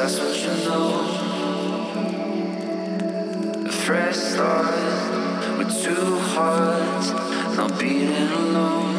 that's what you know. A fresh start with two hearts, not beating alone.